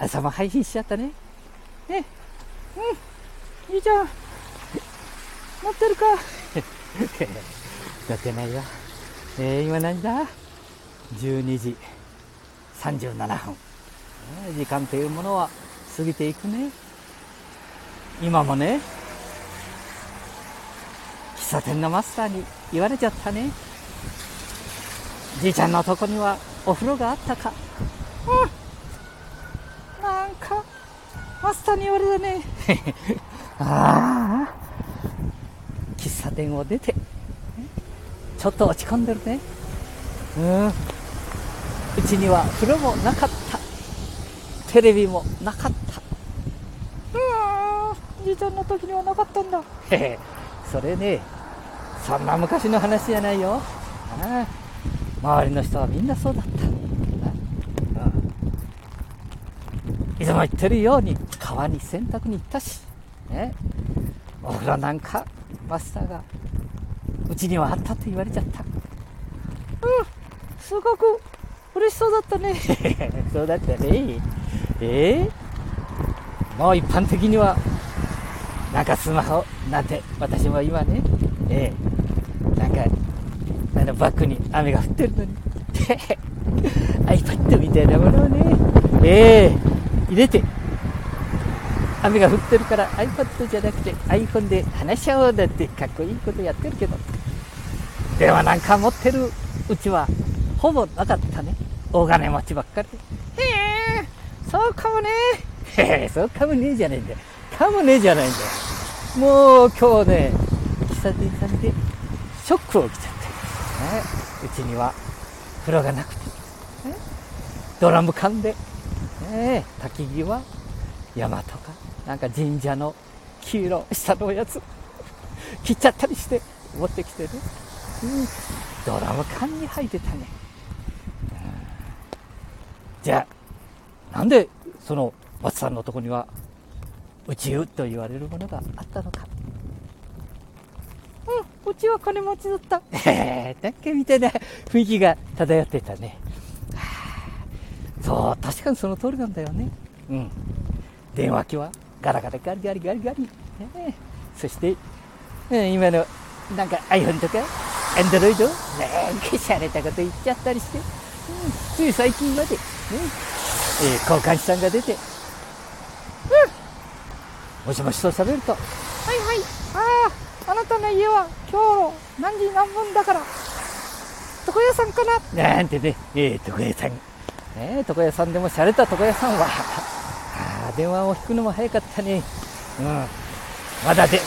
朝も配信しちゃったね。ね。うん。いいじゃん。乗ってるか乗ってないよ。えー、今何だ ?12 時37分。時間というものは過ぎていくね。今もね、喫茶店のマスターに言われちゃったね。じいちゃんのとこにはお風呂があったか。うん。マスターに言われたね。ああ。喫茶店を出て、ちょっと落ち込んでるね。うん。うちには風呂もなかった。テレビもなかった。うん。じいちゃんの時にはなかったんだ。へへ。それね、そんな昔の話じゃないよ。ああ周りの人はみんなそうだった。いつも言ってるように川に洗濯に行ったし、ね、お風呂なんかマスターがうちにはあったと言われちゃった。うん、すごく嬉しそうだったね。そうだったね。え？ー、もう一般的には、なんかスマホなんて私も今ね、えー、なんかあのバッグに雨が降ってるのに iPad みたいなものをね、えー、入れて、雨が降ってるから iPad じゃなくて iPhone で話し合おうだってかっこいいことやってるけど、電話なんか持ってるうちはほぼなかったね。大金持ちばっかりで。へえ、そうかもね。へえ、そうかもねえじゃないんだよ。かもねえじゃないんだよ。もう今日ね、喫茶店さんでショックを受けちゃった。ね、うちには風呂がなくて、ドラム缶で、ね、焚き木は山とかなんか神社の黄色下のやつ。切っちゃったりして持ってきてね、うん、ドラム缶に入ってたね、うん、じゃあなんでその松さんのとこには宇宙と言われるものがあったのか。うちは金持ちだった。えー、なんかみたいな雰囲気が漂ってたね。そう、確かにその通りなんだよね。うん。電話機はガラガラガリガリガリガリ。ね、そして、今のなんか iPhone とか Android なんかしゃれたこと言っちゃったりして、うん、つい最近まで、ね。えー、交換手さんが出て、うん、もしもしと喋ると、はいはい、ああ、あなたの家は今日何時何分だから。床屋さんかな。なんてね、えー、床屋さん、えー、床屋さんでも洒落た床屋さんは。あ電話を引くのも早かったねうんまだで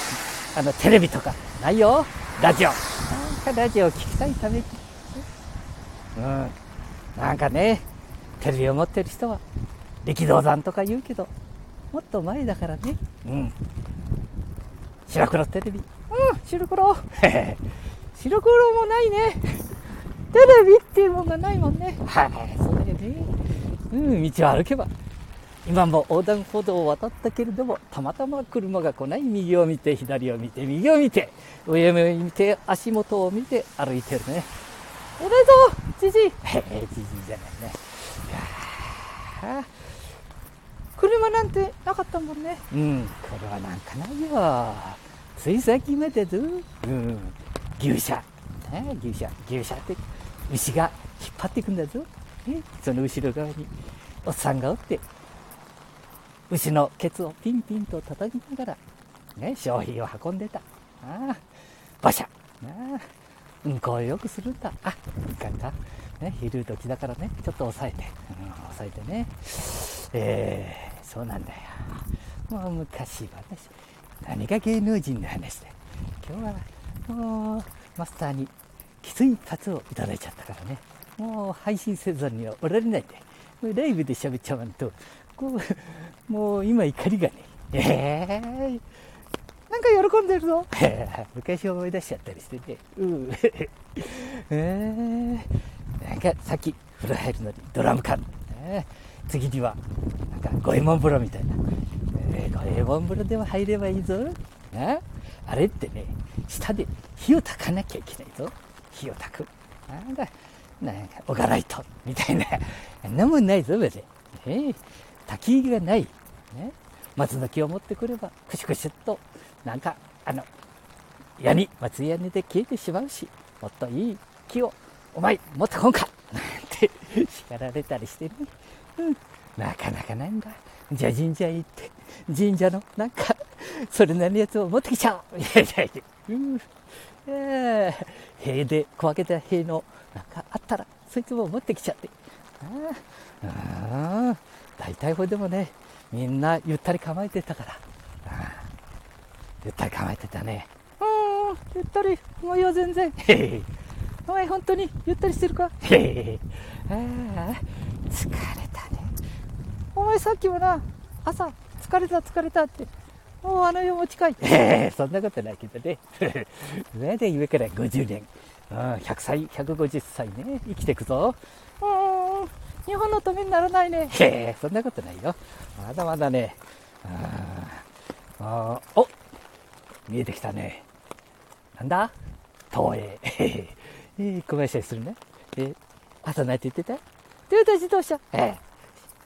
あのテレビとかないよラジオなんかラジオ聞きたいためにうんなんかねテレビを持ってる人は力道山とか言うけどもっと前だからねうん白黒テレビうん、白黒。白黒もないね。テレビっていうもんがないもんね。はい、そうだよね。うん、道を歩けば。今も横断歩道を渡ったけれども、たまたま車が来ない右を見て、左を見て、右を見て、上を見て、足元を見て歩いてるね。おめでとうじじいへへ、じじいじゃないね。いや車なんてなかったもんね。うん、車なんかないよ。つい最近までず、うん、牛舎、ね、牛舎、牛舎って牛が引っ張っていくんだぞ。ね、その後ろ側におっさんがおって、牛のケツをピンピンと叩きながら、ね、商品を運んでた。ああ、馬車。ああ、うんこをよくするんだ。あ、いかんか。ね、昼時だからね、ちょっと抑えて、うん、抑えてね。えー、そうなんだよ。もう昔話。何が芸能人の話だ今日はもうマスターにきつい一発をいただいちゃったからねもう配信せずにはおられないでライブで喋っちゃわんとこうもう今怒りがね。えー、なんか喜んでるぞ。昔思い出しちゃったりしてね。うん。えー、なんかさっき風呂入るのにドラム缶、えー、次にはなんか五右衛門風呂みたいな。えー、五右衛門風呂でも入ればいいぞ。なあれってね、下で火を焚かなきゃいけないぞ。火を焚く。なんだ、なんか、おがらいと、みたいな。あんなもんないぞ、別に。えー、滝がない、ね、松の木を持ってくれば、くしくしっと、なんか、あの、矢に、松屋根で消えてしまうし、もっといい木を、お前、持ってこんかなんて叱られたりしてね。うん、なかなかないんだ。じゃあ神社行って、神社の、なんか、それなりのやつを持ってきちゃおう。いやいやいや、うん。えー、塀で小分けた塀の、なんかあったら、そいつも持ってきちゃって。ああ、大体ほいでもね、みんなゆったり構えてたから。ゆったり構えてたね。うん、ゆったり。もういいよ、全然。へへお前、本当にゆったりしてるか？へへああ、疲れたね。お前、さっきもな、朝、疲れた、疲れたって。もうあの世も近い。へへそんなことないけどね。上で上から50年。うん、100歳、150歳ね、生きていくぞ。うん、日本のためにならないね。へえ、そんなことないよ。まだまだね。あお見えてきたね。なんだ？東映。えー、小林するね。えー、朝何て言ってた？トヨタ自動車。えー、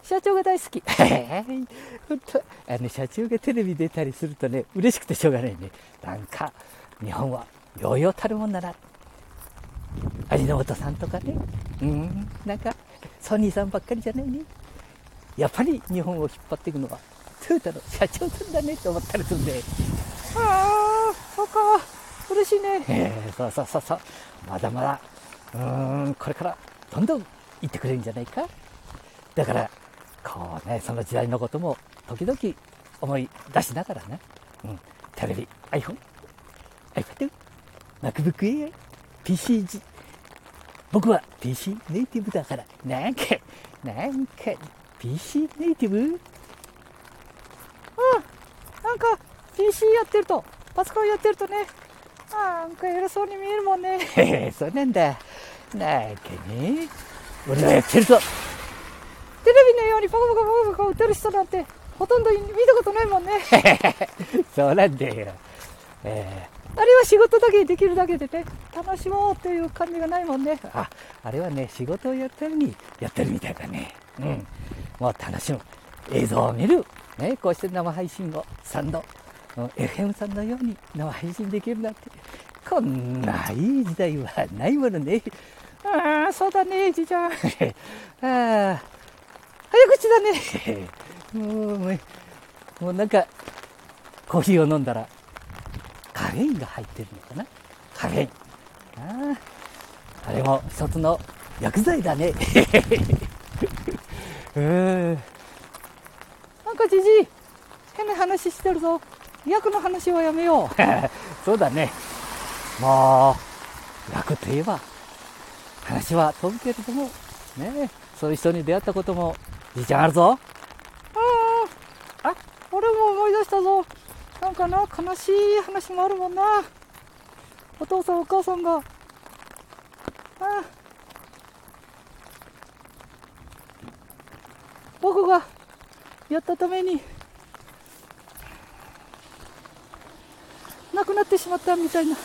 社長が大好き。本当あの、社長がテレビ出たりするとね、嬉しくてしょうがないね。なんか、日本は、ようようたるもんだな。味の素さんとかね。うん、なんか、ソニーさんばっかりじゃないね。やっぱり日本を引っ張っていくのは、トヨタの社長さんだねって思ったりするんで。ああ、そうか。嬉しいね。えー、そうそうそうそう。まだまだ、うーん、これからどんどん行ってくれるんじゃないか。だから、こうね、その時代のことも時々思い出しながらね、うん、テレビ、iPhone、iPad、MacBook Air、PCG、僕は PC ネイティブだから、なんか、なんか、PC ネイティブうん、なんか、PC やってると、パソコンやってるとね、なんか偉そうに見えるもんね。へへ、そうなんだ。なんかね、俺がやってると、テレビのようにパカパカパカパカ打てる人なんて、ほとんど見たことないもんね。そうなんだよ。えー、あれは仕事だけできるだけでね、楽しもうという感じがないもんね。あ、あれはね、仕事をやったようにやってるみたいだね。うん。もう楽しむ。映像を見る。ね、こうして生配信をサンド FM さんのように生配信できるなんて、こんないい時代はないものね。ああ、そうだね、じいちゃん。ああ、早口だね。もう、もうなんか、コーヒーを飲んだら、カフェインが入ってるのかな？カフェイン。ああ、あれも一つの薬剤だね。うん。なんかじじい、変な話してるぞ。役の話はやめよう。そうだね。もう、役といえば、話は飛ぶけれども、ねそういう人に出会ったことも、じいちゃんあるぞ。ああ、あ、俺も思い出したぞ。なんかな、悲しい話もあるもんな。お父さんお母さんが、ああ。僕がやったために亡くなってしまったみたいな。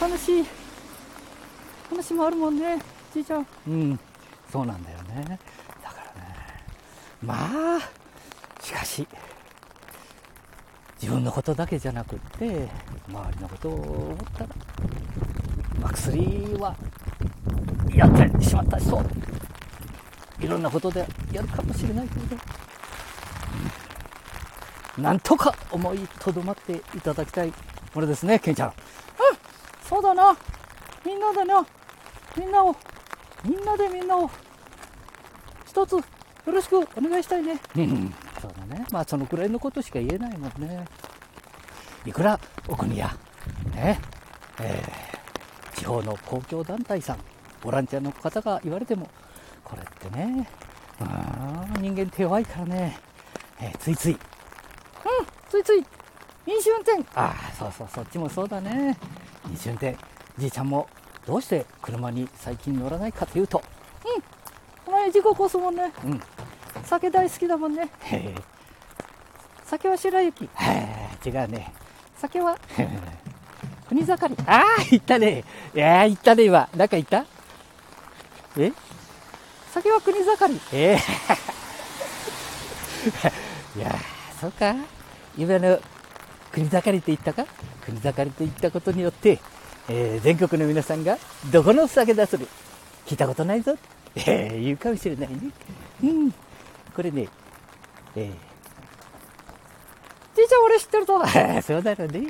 悲しい話もあるもんねじいちゃん。うん。そうなんだよね。だからね。まあしかし自分のことだけじゃなくって周りのことを思ったら、まあ、薬はやってしまった人いろんなことでやるかもしれないけどなんとか思いとどまっていただきたいものですね、ケンちゃん。うん、そうだな。みんなでな、みんなを、みんなでみんなを、一つよろしくお願いしたいね。そうだね。まあそのくらいのことしか言えないもんね。いくらお国や、ね、えー、地方の公共団体さん、ボランティアの方が言われても、これってね、うん人間手弱いからね、えー、ついついうん、ついつい、飲酒運転。ああ、そうそう、そっちもそうだね。飲酒運転。じいちゃんも、どうして車に最近乗らないかというと、うん、お前事故起こすもんね。うん。酒大好きだもんね。酒は白雪。違うね。酒は、国盛り。ああ、言ったね。いや言ったね、今。なんか言った？え？酒は国盛り。ええー いやそうか今の国盛りって言ったか？国盛りって言ったことによって、えー、全国の皆さんがどこのお酒出する？聞いたことないぞ、えー、言うかもしれないね。うん。これね、えー、じいちゃん俺知ってるぞ。そうだろうね。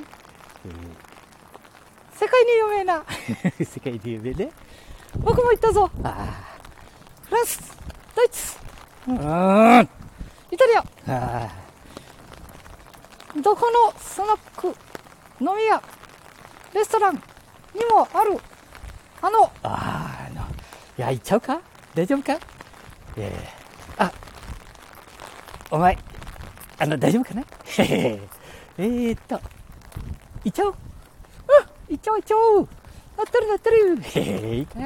えー、世界に有名な。世界に有名ね。僕も行ったぞ。あフランス、ドイツ、うん、イタリア。どこのスナック、飲み屋、レストランにもある、あの、あの、いや、行っちゃうか？大丈夫か？えー、あ、お前、あの、大丈夫かな？えーっと、行っちゃおう。うん、行っちゃおう、行っちゃおう。なってるなってる。へえ、いいか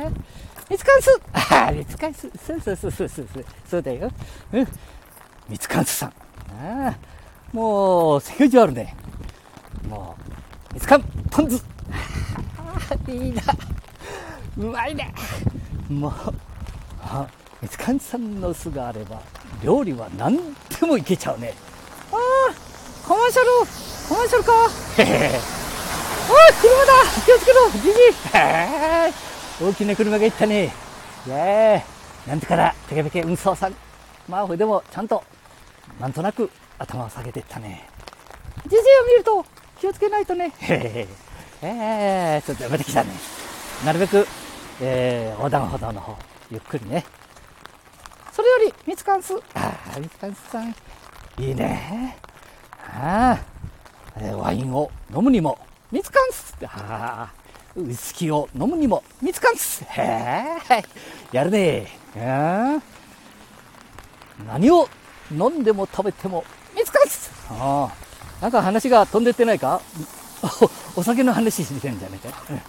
みつかんす。ああ、みつかんす。そうそうそうそうそう。そうだよ。うん。みつかんすさん。ああ、もう、世界中あるね。もう、みつかん、ポン酢。ああ、いいな。うまいね。もう、あ、みつかんさんの酢があれば、料理は何でもいけちゃうね。ああ、コマーシャル、コマーシャルか。へへ。おい、車だ気をつけろじじ 大きな車が行ったね。いやなんとからテケペケ運送さん。まあ、これでもちゃんと、なんとなく頭を下げていったね。じじいを見ると気をつけないとね。へ へえー、ちょっとやめてきたね。なるべく、えー、横断歩道の方、ゆっくりね。みつかんす。ああ、みつかんすさん。いいね。ああ、えー、ワインを飲むにも、見つかんすああ、ウイスキーを飲むにも見つかんすへえ、やるねえ。何を飲んでも食べても見つかんすああ、なんか話が飛んでってないか？お酒の話してるんじゃないか？うん。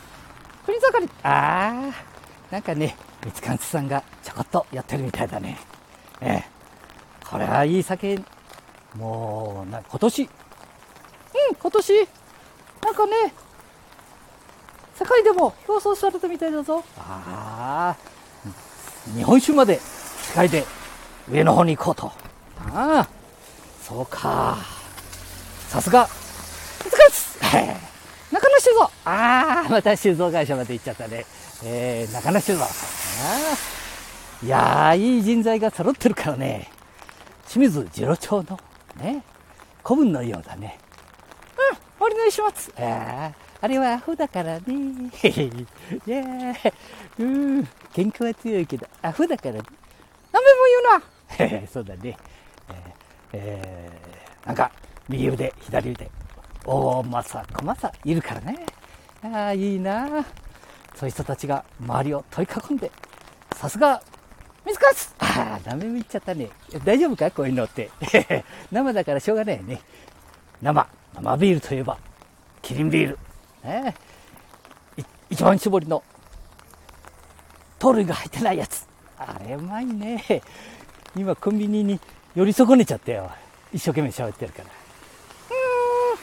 国盛り、ああ、なんかね、みつかんすさんがちょこっとやってるみたいだね。ええ。これはいい酒、もう、な、今年、うん、今年、なんかね、世界でも表彰されたみたいだぞ。ああ、日本酒まで世界で上の方に行こうと。ああ、そうか。さすが、難しい中野酒造。ああ、また酒造会社まで行っちゃったね。えー、中野酒造。ああ、いやー、いい人材が揃ってるからね。清水次郎長のね、古文のようだね。うんお願いします。ああ、あれはアホだからね。へへいやうん、喧嘩は強いけど、アホだからね。何べも言うな。そうだね。えー、え、なんか、右腕、左腕、大政、小政いるからね。ああ、いいなそういう人たちが周りを取り囲んで、さすが、水かすああ、ダメも言っちゃったね。大丈夫か？こういうのって。生だからしょうがないよね。生。生ビールといえば、キリンビール。ね、一番搾りの、糖類が入ってないやつ。あれうまいね。今コンビニに寄り損ねちゃったよ。一生懸命喋ってるから。うーん。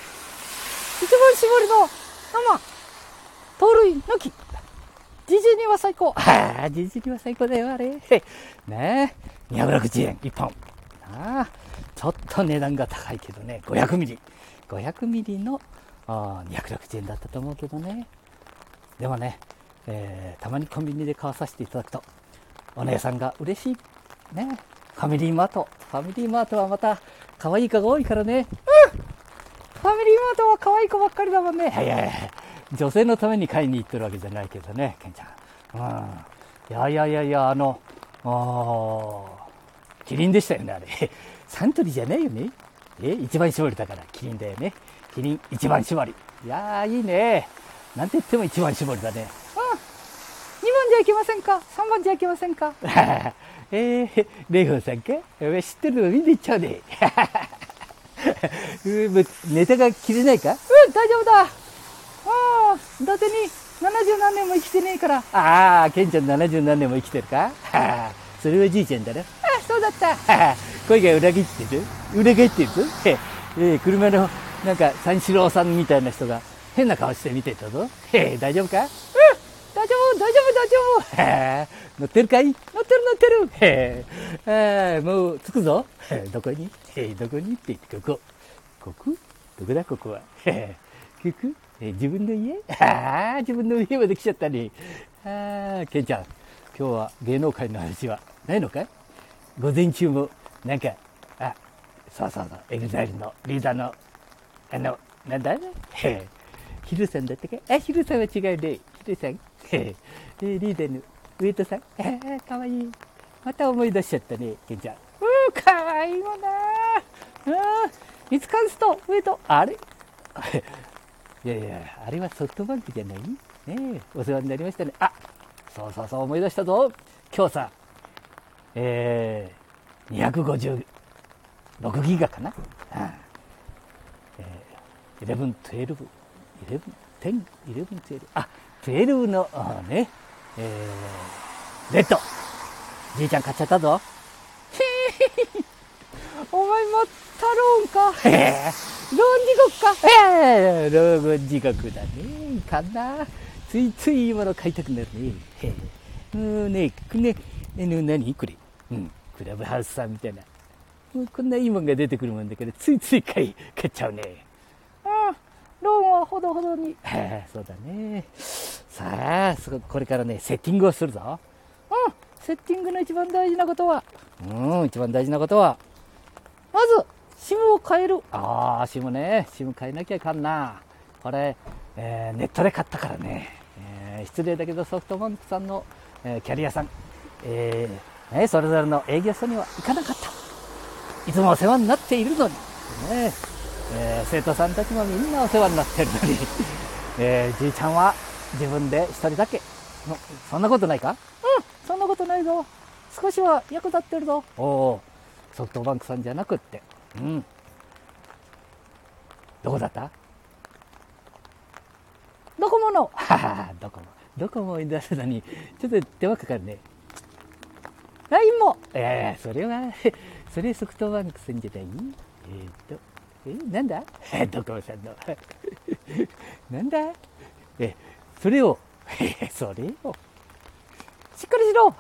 一番搾りの生、糖類抜き。じじには最高。ああ、じじには最高だよ、あれ。ねえ。260円、1本。あ、ちょっと値段が高いけどね、500ミリ。500ミリのあ260円だったと思うけどね。でもね、えー、たまにコンビニで買わさせていただくと、お姉さんが嬉しい。ね。ファミリーマート。ファミリーマートはまた、可愛い子が多いからね。うんファミリーマートは可愛い子ばっかりだもんね。はいやいやい、女性のために買いに行ってるわけじゃないけどね、ケンちゃん。うん。いやいやいやいや、あの、あキリンでしたよね、あれ。サントリーじゃないよね。え一番搾りだから、キリンだよね。キリン一番搾り。いやー、いいね。なんて言っても一番搾りだね。うん。2番じゃいけませんか ?3 番じゃいけませんか？えー、レイフンさんか？知ってるの見ていっちゃうね。ネタが切れないか？うん、大丈夫だ。ああ、伊達に70何年も生きてねえから。ああ、ケンちゃん70何年も生きてるか？それはじいちゃんだな。あそうだった。声が裏切ってる？裏返ってるぞ？えー、車のなんか三四郎さんみたいな人が変な顔して見てたぞ。えー、大丈夫か？うん大丈夫大丈夫大丈夫。へ乗ってるかい？乗ってる乗ってる。へえもう着くぞ。どこに？どこに？って言ってここ。ここ？どこだここは？へここえ自分の家？ああ自分の家まで来ちゃったね。ああケンちゃん今日は芸能界の話はないのかい？午前中もなんかあそうそうそう EXILE のリーダーのあのなんだ？へヒルさんだったかあヒルさんは違うね。ヒルさん。へえリーダーの上戸さん。ああかわいい。また思い出しちゃったねケンちゃん。うーかわいいわなあいつかんすと上戸あれ？いやいやあれはソフトバンクじゃない？ねお世話になりましたね。あそうそうそう思い出したぞ。今日さえー、256ギガかな、うんえー、11、12、11、10、11、12あ12のね、えー、レッド。じいちゃん買っちゃったぞ。お前またローンか？へえ。ローン地獄か？ローン地獄だね。いかんな。ついついいいもの買いたくなるね。へえ。うんねね。え何これ？うん。クラブハウスさんみたいな。こんないいもんが出てくるもんだけどついつい買い買っちゃうね。うんローンはほどほどに。そうだね。さあこれからねセッティングをするぞ。うん。セッティングの一番大事なことは。うん一番大事なことはまず SIM を変える。ああ SIM ね。SIM 変えなきゃいかんな。これ、えー、ネットで買ったからね、えー、失礼だけどソフトバンクさんの、えー、キャリアさん、えーね、それぞれの営業所には行かなかった。いつもお世話になっているのに、ね。えー、生徒さんたちもみんなお世話になっているのに、えー、じいちゃんは自分で一人だけ。そんなことないか？うん、そんなことないぞ。少しは役立ってるぞ。おお、ソフトバンクさんじゃなくって。うん。どこだった？ドコモの。はは、ドコモ。ドコモを出すのに、ちょっと手間かかるね。LINE も、えー、それは、それソフトバンクさんじゃない？えっ、ー、と、え、なんだ？ドコモさんの。なんだ？え、それを、え、それを、しっかりしろ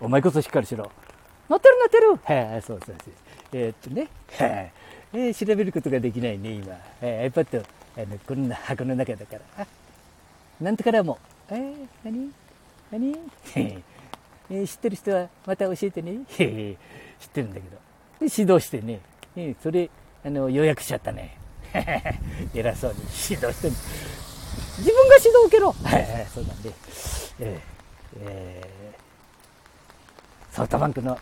お前こそしっかりしろ。乗ってる乗ってるはい、そうそうそう。えー、っとね、はいえー、調べることができないね、今。えー、iPad、あの、こんな箱の中だから。あ、なんとからも。えー、何？何？えー、知ってる人はまた教えてね。知ってるんだけど。で指導してね。えー、それ、あの、予約しちゃったね。偉そうに指導して自分が指導受けろはいそうなんで、えーえー、ソフトバンクの、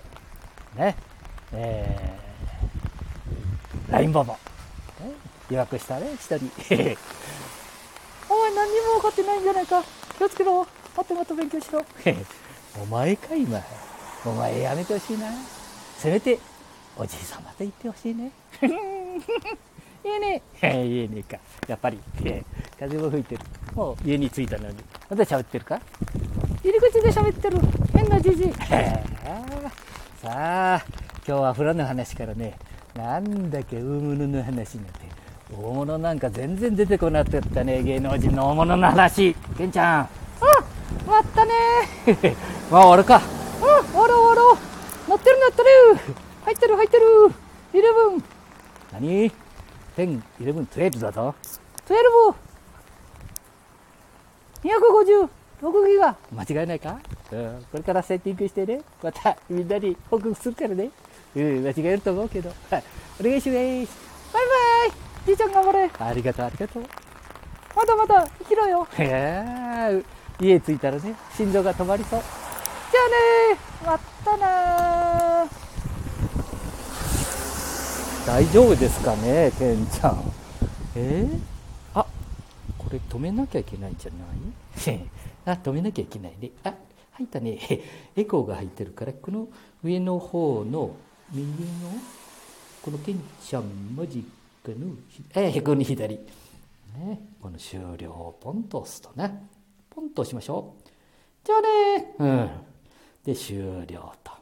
ね、えー、ラインボボ、予約したね、一人。お前何にも分かってないんじゃないか。気をつけろ。もっともっと勉強しろ。お前か今。お前やめてほしいな。せめておじいさまと言ってほしいね。いいね。いいねか。やっぱり。風も吹いてる。もう家に着いたのに。まだ喋ってるか？入り口で喋ってる。変なじじい。さあ今日は風呂の話からねなんだっけ大物の話になって大物なんか全然出てこなかったね芸能人の大物の話。ケンちゃん。終わったね。まあ終わるか。うん終わろう終わろう。乗ってる乗ってる。入ってる入ってる。イレブン。何？10、11、12だぞ 12!250! 6ギガ。間違いないか、うん、これからセッティングしてねまたみんなに報告するからね。うん間違えると思うけど。はい。お願いします。バイバイ。じいちゃん頑張れ。ありがとうありがとう。まだまだ生きろよ。へえ家着いたらね心臓が止まりそう。じゃあねまたな大丈夫ですかねケンちゃん。えー、あこれ止めなきゃいけないんじゃない？あ止めなきゃいけないね。あ入ったね。エコーが入ってるからこの上の方の右のこのケンちゃんマジックのえー、この左。ね。この終了をポンと押すとねポンと押しましょう。じゃあね。うん。で、終了と。